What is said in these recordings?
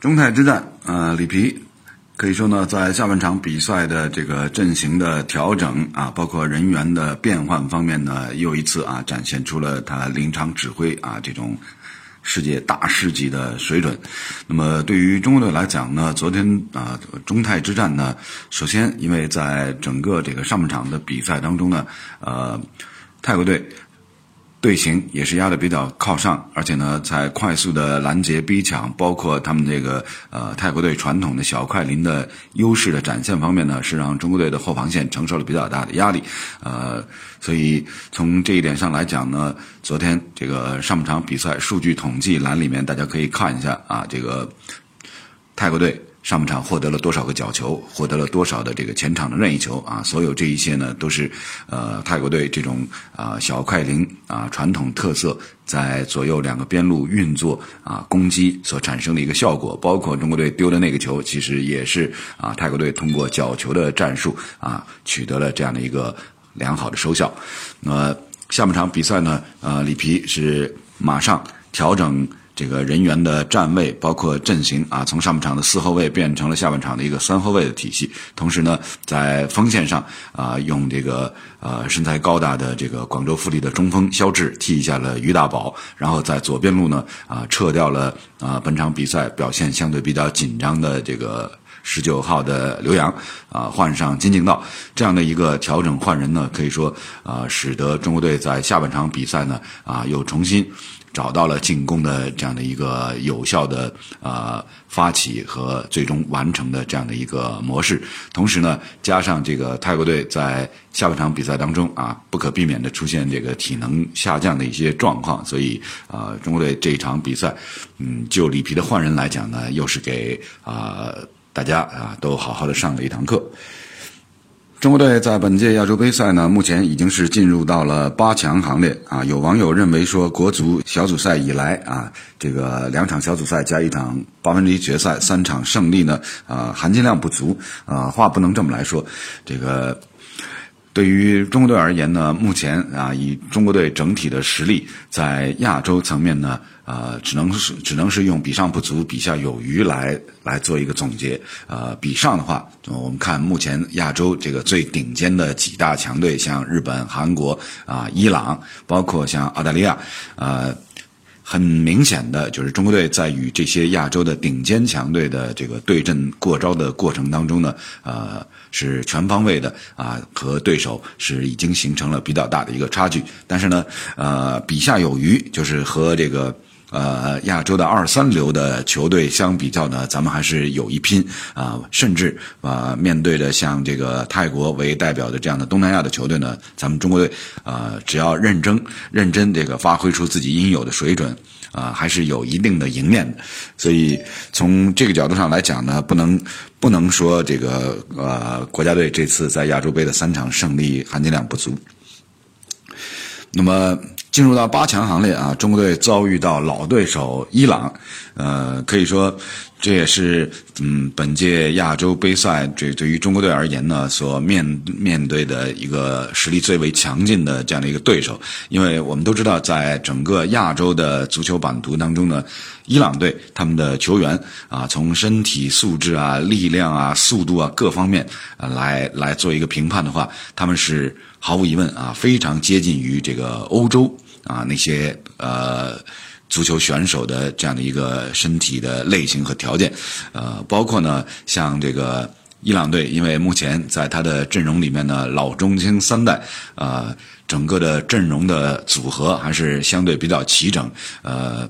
中泰之战，呃，里皮可以说呢，在下半场比赛的这个阵型的调整啊，包括人员的变换方面呢，又一次啊，展现出了他临场指挥啊这种世界大师级的水准。那么对于中国队来讲呢，昨天啊，中泰之战呢，首先因为在整个这个上半场的比赛当中呢，呃，泰国队。队形也是压的比较靠上，而且呢，在快速的拦截逼抢，包括他们这个呃泰国队传统的小快灵的优势的展现方面呢，是让中国队的后防线承受了比较大的压力，呃，所以从这一点上来讲呢，昨天这个上半场比赛数据统计栏里面，大家可以看一下啊，这个泰国队。上半场获得了多少个角球，获得了多少的这个前场的任意球啊？所有这一些呢，都是呃泰国队这种啊小快灵啊传统特色在左右两个边路运作啊攻击所产生的一个效果。包括中国队丢的那个球，其实也是啊泰国队通过角球的战术啊取得了这样的一个良好的收效。那么下半场比赛呢，呃里皮是马上调整。这个人员的站位，包括阵型啊，从上半场的四后卫变成了下半场的一个三后卫的体系。同时呢，在锋线上啊，用这个呃身材高大的这个广州富力的中锋肖智替下了于大宝，然后在左边路呢啊撤掉了啊本场比赛表现相对比较紧张的这个十九号的刘洋啊，换上金敬道这样的一个调整换人呢，可以说啊，使得中国队在下半场比赛呢啊又重新。找到了进攻的这样的一个有效的呃发起和最终完成的这样的一个模式，同时呢，加上这个泰国队在下半场比赛当中啊，不可避免的出现这个体能下降的一些状况，所以啊，中国队这一场比赛，嗯，就里皮的换人来讲呢，又是给啊大家啊都好好的上了一堂课。中国队在本届亚洲杯赛呢，目前已经是进入到了八强行列啊。有网友认为说，国足小组赛以来啊，这个两场小组赛加一场八分之一决赛，三场胜利呢，啊，含金量不足啊。话不能这么来说，这个。对于中国队而言呢，目前啊，以中国队整体的实力，在亚洲层面呢，呃，只能是只能是用比上不足，比下有余来来做一个总结。呃，比上的话，我们看目前亚洲这个最顶尖的几大强队，像日本、韩国啊、伊朗，包括像澳大利亚，呃。很明显的就是中国队在与这些亚洲的顶尖强队的这个对阵过招的过程当中呢，呃，是全方位的啊，和对手是已经形成了比较大的一个差距。但是呢，呃，比下有余，就是和这个。呃，亚洲的二三流的球队相比较呢，咱们还是有一拼啊，甚至啊，面对着像这个泰国为代表的这样的东南亚的球队呢，咱们中国队啊，只要认真认真这个发挥出自己应有的水准啊，还是有一定的赢面的。所以从这个角度上来讲呢，不能不能说这个呃国家队这次在亚洲杯的三场胜利含金量不足。那么。进入到八强行列啊，中国队遭遇到老对手伊朗，呃，可以说这也是嗯本届亚洲杯赛这对于中国队而言呢所面面对的一个实力最为强劲的这样的一个对手。因为我们都知道，在整个亚洲的足球版图当中呢，伊朗队他们的球员啊，从身体素质啊、力量啊、速度啊各方面啊来来做一个评判的话，他们是。毫无疑问啊，非常接近于这个欧洲啊那些呃足球选手的这样的一个身体的类型和条件，呃，包括呢像这个伊朗队，因为目前在他的阵容里面呢老中青三代啊，整个的阵容的组合还是相对比较齐整，呃，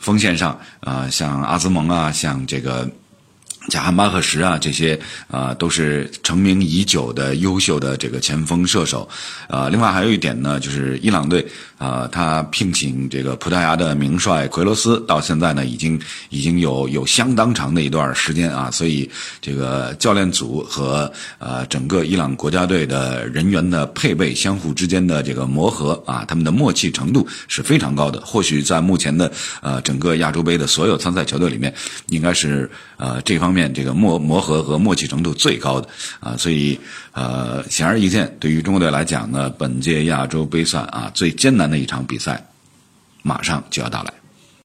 锋线上啊像阿兹蒙啊，像这个。贾汉巴赫什啊，这些啊都是成名已久的优秀的这个前锋射手，啊，另外还有一点呢，就是伊朗队啊，他聘请这个葡萄牙的名帅奎罗斯，到现在呢已经已经有有相当长的一段时间啊，所以这个教练组和呃整个伊朗国家队的人员的配备，相互之间的这个磨合啊，他们的默契程度是非常高的。或许在目前的呃整个亚洲杯的所有参赛球队里面，应该是呃这方。面这个磨磨合和默契程度最高的啊，所以呃，显而易见，对于中国队来讲呢，本届亚洲杯赛啊最艰难的一场比赛，马上就要到来。